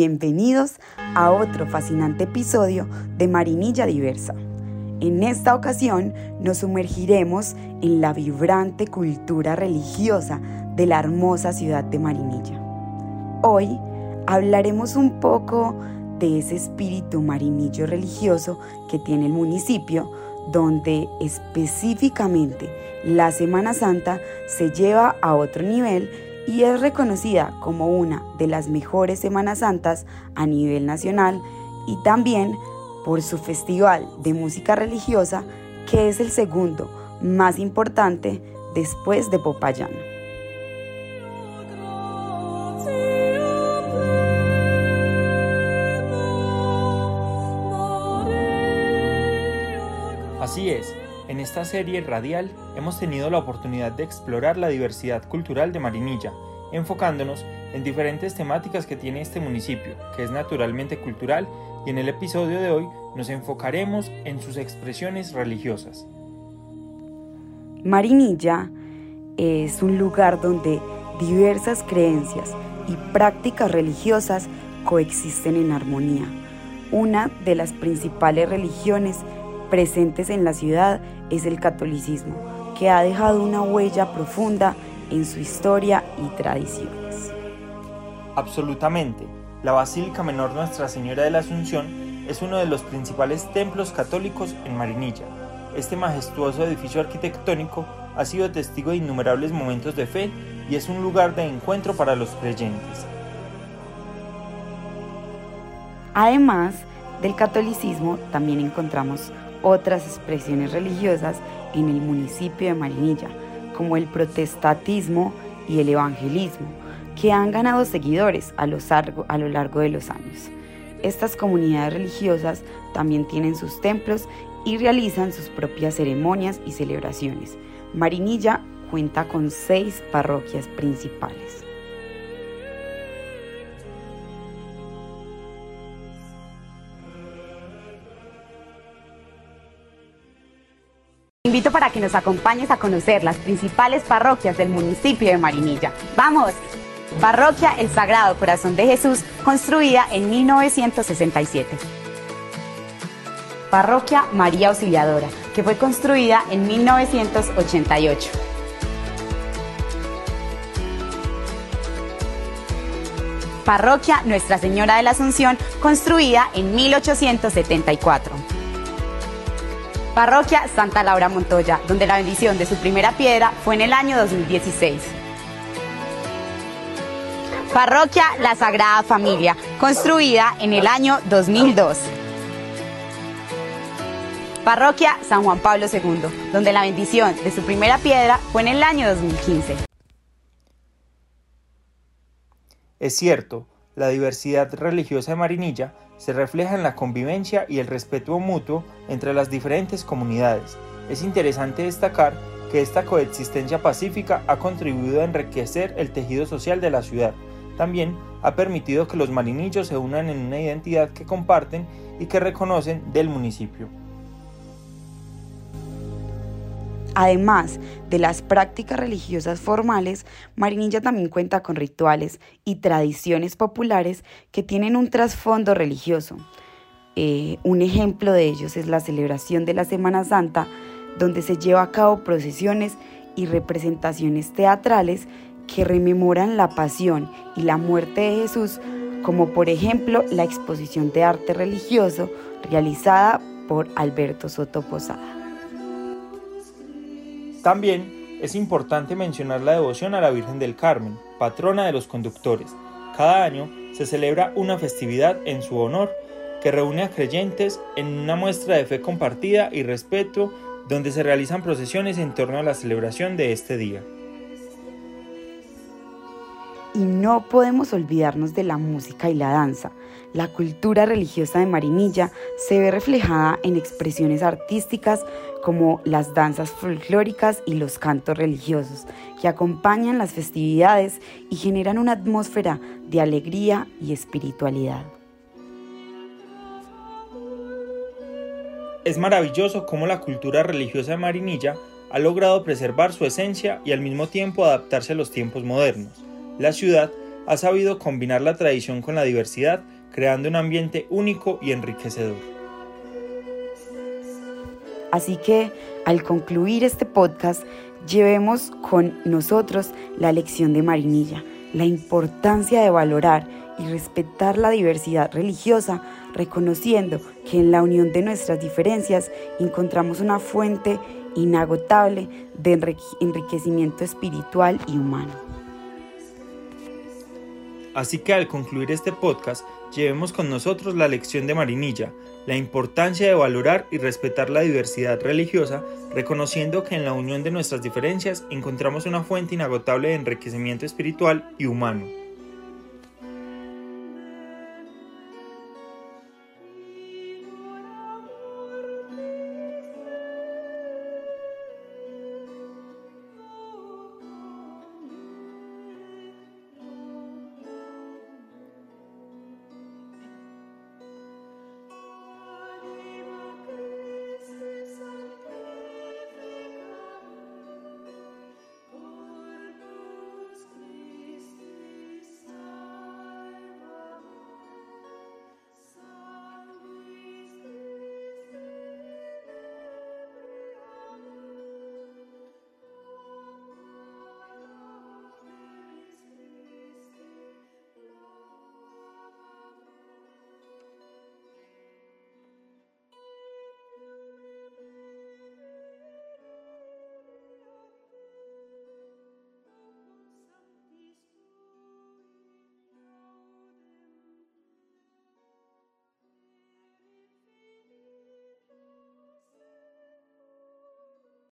bienvenidos a otro fascinante episodio de Marinilla Diversa. En esta ocasión nos sumergiremos en la vibrante cultura religiosa de la hermosa ciudad de Marinilla. Hoy hablaremos un poco de ese espíritu marinillo religioso que tiene el municipio, donde específicamente la Semana Santa se lleva a otro nivel y es reconocida como una de las mejores Semanas Santas a nivel nacional y también por su festival de música religiosa que es el segundo más importante después de Popayán. Así es, en esta serie radial hemos tenido la oportunidad de explorar la diversidad cultural de Marinilla, enfocándonos en diferentes temáticas que tiene este municipio, que es naturalmente cultural, y en el episodio de hoy nos enfocaremos en sus expresiones religiosas. Marinilla es un lugar donde diversas creencias y prácticas religiosas coexisten en armonía. Una de las principales religiones presentes en la ciudad es el catolicismo, que ha dejado una huella profunda en su historia y tradiciones. Absolutamente. La Basílica Menor Nuestra Señora de la Asunción es uno de los principales templos católicos en Marinilla. Este majestuoso edificio arquitectónico ha sido testigo de innumerables momentos de fe y es un lugar de encuentro para los creyentes. Además del catolicismo, también encontramos otras expresiones religiosas en el municipio de Marinilla, como el protestatismo y el evangelismo, que han ganado seguidores a lo, largo, a lo largo de los años. Estas comunidades religiosas también tienen sus templos y realizan sus propias ceremonias y celebraciones. Marinilla cuenta con seis parroquias principales. Invito para que nos acompañes a conocer las principales parroquias del municipio de Marinilla. ¡Vamos! Parroquia El Sagrado Corazón de Jesús, construida en 1967. Parroquia María Auxiliadora, que fue construida en 1988. Parroquia Nuestra Señora de la Asunción, construida en 1874. Parroquia Santa Laura Montoya, donde la bendición de su primera piedra fue en el año 2016. Parroquia La Sagrada Familia, construida en el año 2002. Parroquia San Juan Pablo II, donde la bendición de su primera piedra fue en el año 2015. Es cierto, la diversidad religiosa de Marinilla se refleja en la convivencia y el respeto mutuo entre las diferentes comunidades. Es interesante destacar que esta coexistencia pacífica ha contribuido a enriquecer el tejido social de la ciudad. También ha permitido que los marinillos se unan en una identidad que comparten y que reconocen del municipio. Además de las prácticas religiosas formales, Marinilla también cuenta con rituales y tradiciones populares que tienen un trasfondo religioso. Eh, un ejemplo de ellos es la celebración de la Semana Santa, donde se lleva a cabo procesiones y representaciones teatrales que rememoran la pasión y la muerte de Jesús, como por ejemplo la exposición de arte religioso realizada por Alberto Soto Posada. También es importante mencionar la devoción a la Virgen del Carmen, patrona de los conductores. Cada año se celebra una festividad en su honor que reúne a creyentes en una muestra de fe compartida y respeto donde se realizan procesiones en torno a la celebración de este día. Y no podemos olvidarnos de la música y la danza. La cultura religiosa de Marinilla se ve reflejada en expresiones artísticas como las danzas folclóricas y los cantos religiosos, que acompañan las festividades y generan una atmósfera de alegría y espiritualidad. Es maravilloso cómo la cultura religiosa de Marinilla ha logrado preservar su esencia y al mismo tiempo adaptarse a los tiempos modernos. La ciudad ha sabido combinar la tradición con la diversidad, creando un ambiente único y enriquecedor. Así que, al concluir este podcast, llevemos con nosotros la lección de Marinilla, la importancia de valorar y respetar la diversidad religiosa, reconociendo que en la unión de nuestras diferencias encontramos una fuente inagotable de enriquecimiento espiritual y humano. Así que al concluir este podcast, llevemos con nosotros la lección de Marinilla, la importancia de valorar y respetar la diversidad religiosa, reconociendo que en la unión de nuestras diferencias encontramos una fuente inagotable de enriquecimiento espiritual y humano.